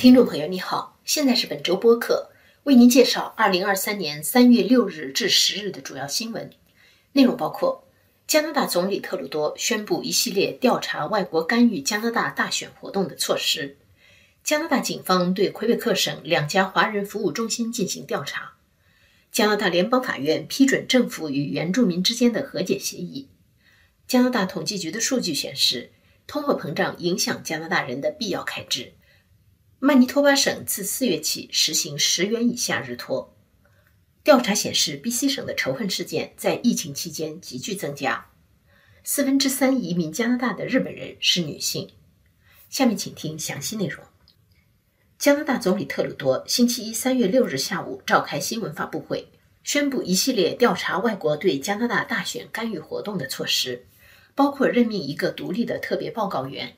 听众朋友，你好，现在是本周播客，为您介绍二零二三年三月六日至十日的主要新闻。内容，包括加拿大总理特鲁多宣布一系列调查外国干预加拿大大选活动的措施；加拿大警方对魁北克省两家华人服务中心进行调查；加拿大联邦法院批准政府与原住民之间的和解协议；加拿大统计局的数据显示，通货膨胀影响加拿大人的必要开支。曼尼托巴省自四月起实行十元以下日托。调查显示，BC 省的仇恨事件在疫情期间急剧增加。四分之三移民加拿大的日本人是女性。下面请听详细内容。加拿大总理特鲁多星期一三月六日下午召开新闻发布会，宣布一系列调查外国对加拿大大选干预活动的措施，包括任命一个独立的特别报告员。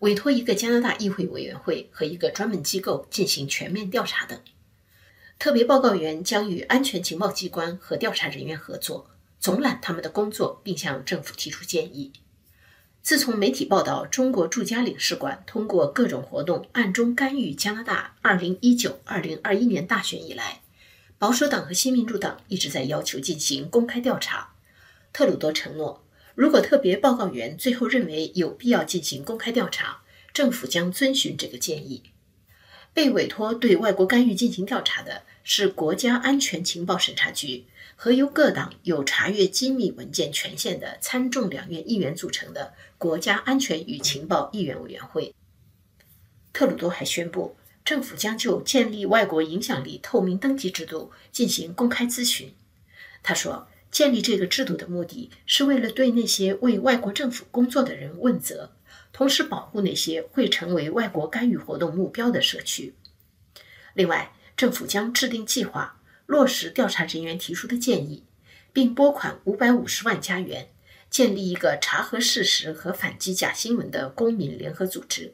委托一个加拿大议会委员会和一个专门机构进行全面调查等。特别报告员将与安全情报机关和调查人员合作，总揽他们的工作，并向政府提出建议。自从媒体报道中国驻加领事馆通过各种活动暗中干预加拿大2019-2021年大选以来，保守党和新民主党一直在要求进行公开调查。特鲁多承诺。如果特别报告员最后认为有必要进行公开调查，政府将遵循这个建议。被委托对外国干预进行调查的是国家安全情报审查局和由各党有查阅机密文件权限的参众两院议员组成的国家安全与情报议员委员会。特鲁多还宣布，政府将就建立外国影响力透明登记制度进行公开咨询。他说。建立这个制度的目的是为了对那些为外国政府工作的人问责，同时保护那些会成为外国干预活动目标的社区。另外，政府将制定计划，落实调查人员提出的建议，并拨款五百五十万加元，建立一个查核事实和反击假新闻的公民联合组织。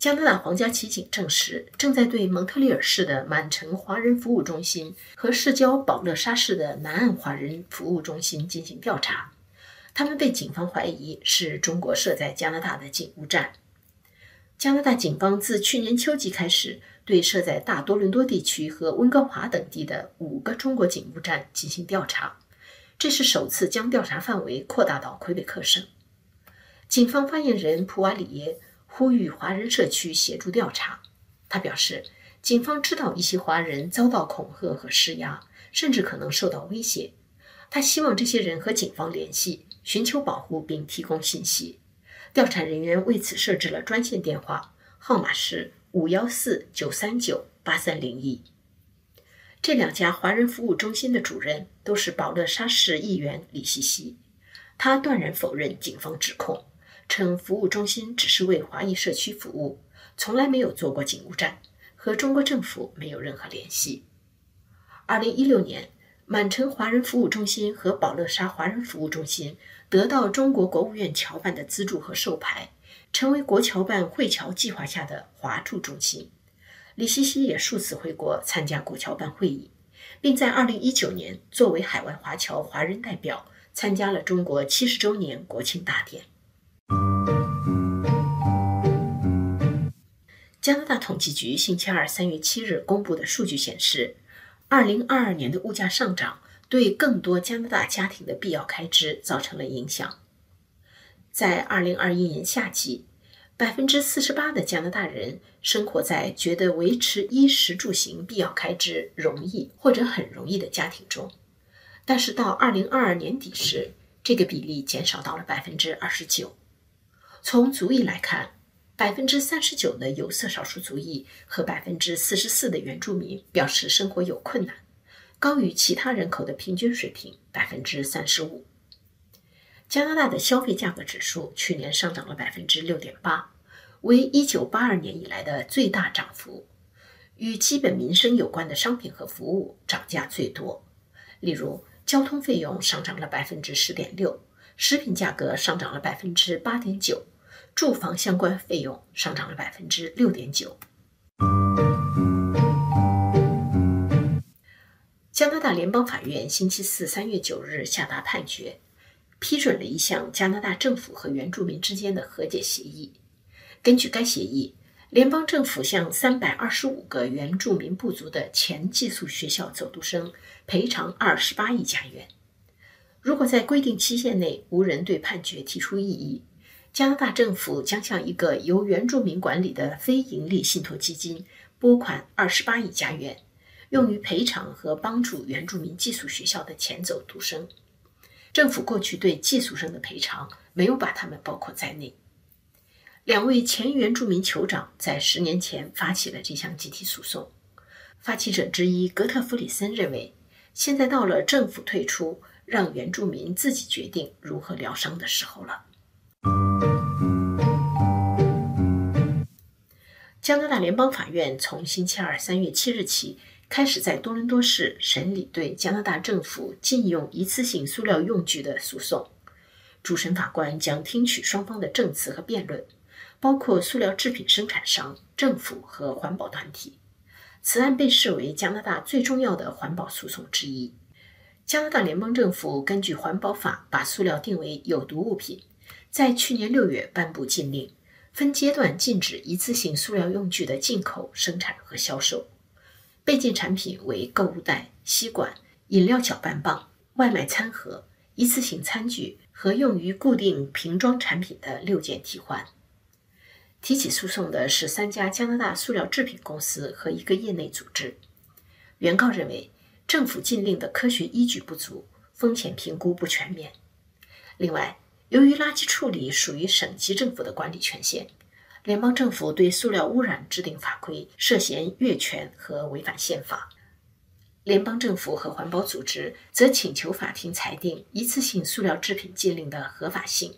加拿大皇家骑警证实，正在对蒙特利尔市的满城华人服务中心和市郊保勒沙市的南岸华人服务中心进行调查。他们被警方怀疑是中国设在加拿大的警务站。加拿大警方自去年秋季开始，对设在大多伦多地区和温哥华等地的五个中国警务站进行调查，这是首次将调查范围扩大到魁北克省。警方发言人普瓦里耶。呼吁华人社区协助调查。他表示，警方知道一些华人遭到恐吓和施压，甚至可能受到威胁。他希望这些人和警方联系，寻求保护并提供信息。调查人员为此设置了专线电话，号码是五幺四九三九八三零一。这两家华人服务中心的主任都是保勒沙市议员李西西。他断然否认警方指控。称服务中心只是为华裔社区服务，从来没有做过警务站，和中国政府没有任何联系。二零一六年，满城华人服务中心和宝乐沙华人服务中心得到中国国务院侨办的资助和授牌，成为国侨办会侨计划下的华驻中心。李希希也数次回国参加国侨办会议，并在二零一九年作为海外华侨华人代表参加了中国七十周年国庆大典。加拿大统计局星期二三月七日公布的数据显示，二零二二年的物价上涨对更多加拿大家庭的必要开支造成了影响。在二零二一年夏季，百分之四十八的加拿大人生活在觉得维持衣食住行必要开支容易或者很容易的家庭中，但是到二零二二年底时，这个比例减少到了百分之二十九。从族裔来看，百分之三十九的有色少数族裔和百分之四十四的原住民表示生活有困难，高于其他人口的平均水平百分之三十五。加拿大的消费价格指数去年上涨了百分之六点八，为一九八二年以来的最大涨幅。与基本民生有关的商品和服务涨价最多，例如交通费用上涨了百分之十点六。食品价格上涨了百分之八点九，住房相关费用上涨了百分之六点九。加拿大联邦法院星期四三月九日下达判决，批准了一项加拿大政府和原住民之间的和解协议。根据该协议，联邦政府向三百二十五个原住民部族的前寄宿学校走读生赔偿二十八亿加元。如果在规定期限内无人对判决提出异议，加拿大政府将向一个由原住民管理的非营利信托基金拨款二十八亿加元，用于赔偿和帮助原住民寄宿学校的前走读生。政府过去对寄宿生的赔偿没有把他们包括在内。两位前原住民酋长在十年前发起了这项集体诉讼。发起者之一格特弗里森认为，现在到了政府退出，让原住民自己决定如何疗伤的时候了。加拿大联邦法院从星期二三月七日起开始在多伦多市审理对加拿大政府禁用一次性塑料用具的诉讼。主审法官将听取双方的证词和辩论。包括塑料制品生产商、政府和环保团体。此案被视为加拿大最重要的环保诉讼之一。加拿大联邦政府根据环保法把塑料定为有毒物品，在去年六月颁布禁令，分阶段禁止一次性塑料用具的进口、生产和销售。被禁产品为购物袋、吸管、饮料搅拌棒、外卖餐盒、一次性餐具和用于固定瓶装产品的六件替换。提起诉讼的是三家加拿大塑料制品公司和一个业内组织。原告认为，政府禁令的科学依据不足，风险评估不全面。另外，由于垃圾处理属于省级政府的管理权限，联邦政府对塑料污染制定法规涉嫌越权和违反宪法。联邦政府和环保组织则请求法庭裁定一次性塑料制品禁令的合法性。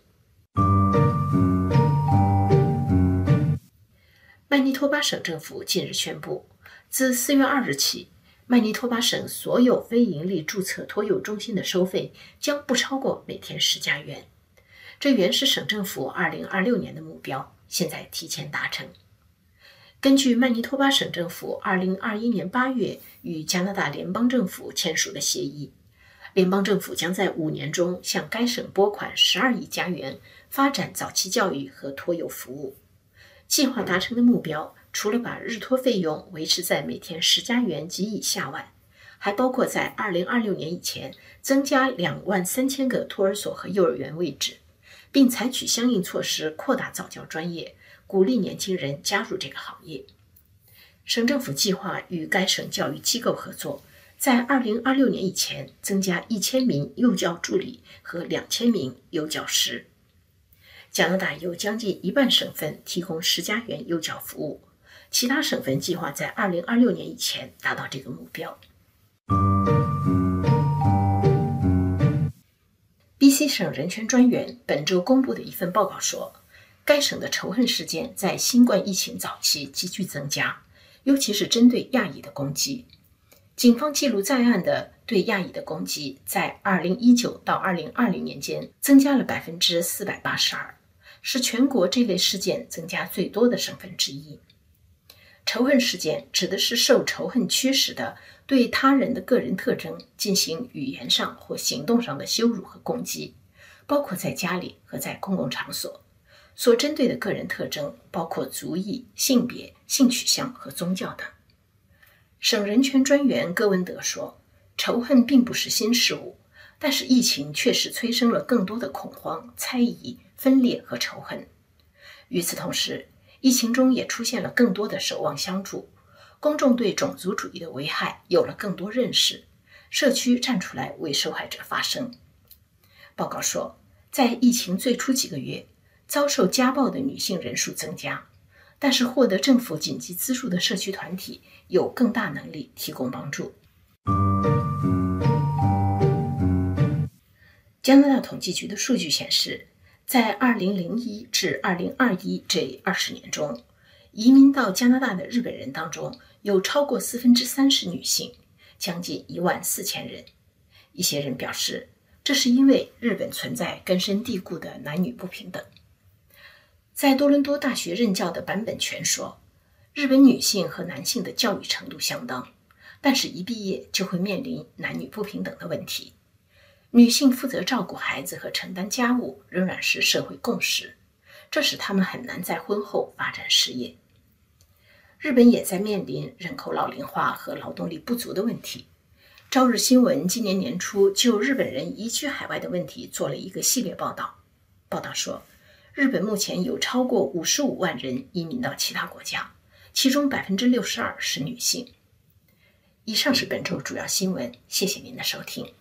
曼尼托巴省政府近日宣布，自四月二日起，曼尼托巴省所有非营利注册托幼中心的收费将不超过每天十加元。这原是省政府二零二六年的目标，现在提前达成。根据曼尼托巴省政府二零二一年八月与加拿大联邦政府签署的协议，联邦政府将在五年中向该省拨款十二亿加元，发展早期教育和托幼服务。计划达成的目标，除了把日托费用维持在每天十加元及以下外，还包括在二零二六年以前增加两万三千个托儿所和幼儿园位置，并采取相应措施扩大早教专业，鼓励年轻人加入这个行业。省政府计划与该省教育机构合作，在二零二六年以前增加一千名幼教助理和两千名幼教师。加拿大有将近一半省份提供十家园幼教服务，其他省份计划在二零二六年以前达到这个目标。B.C. 省人权专员本周公布的一份报告说，该省的仇恨事件在新冠疫情早期急剧增加，尤其是针对亚裔的攻击。警方记录在案的对亚裔的攻击，在二零一九到二零二零年间增加了百分之四百八十二。是全国这类事件增加最多的省份之一。仇恨事件指的是受仇恨驱使的对他人的个人特征进行语言上或行动上的羞辱和攻击，包括在家里和在公共场所。所针对的个人特征包括族裔、性别、性取向和宗教等。省人权专员戈文德说：“仇恨并不是新事物，但是疫情确实催生了更多的恐慌、猜疑。”分裂和仇恨。与此同时，疫情中也出现了更多的守望相助，公众对种族主义的危害有了更多认识，社区站出来为受害者发声。报告说，在疫情最初几个月，遭受家暴的女性人数增加，但是获得政府紧急资助的社区团体有更大能力提供帮助。加拿大统计局的数据显示。在2001至2021这二十年中，移民到加拿大的日本人当中，有超过四分之三是女性，将近一万四千人。一些人表示，这是因为日本存在根深蒂固的男女不平等。在多伦多大学任教的坂本泉说：“日本女性和男性的教育程度相当，但是一毕业就会面临男女不平等的问题。”女性负责照顾孩子和承担家务仍然是社会共识，这使他们很难在婚后发展事业。日本也在面临人口老龄化和劳动力不足的问题。朝日新闻今年年初就日本人移居海外的问题做了一个系列报道。报道说，日本目前有超过五十五万人移民到其他国家，其中百分之六十二是女性。以上是本周主要新闻，谢谢您的收听。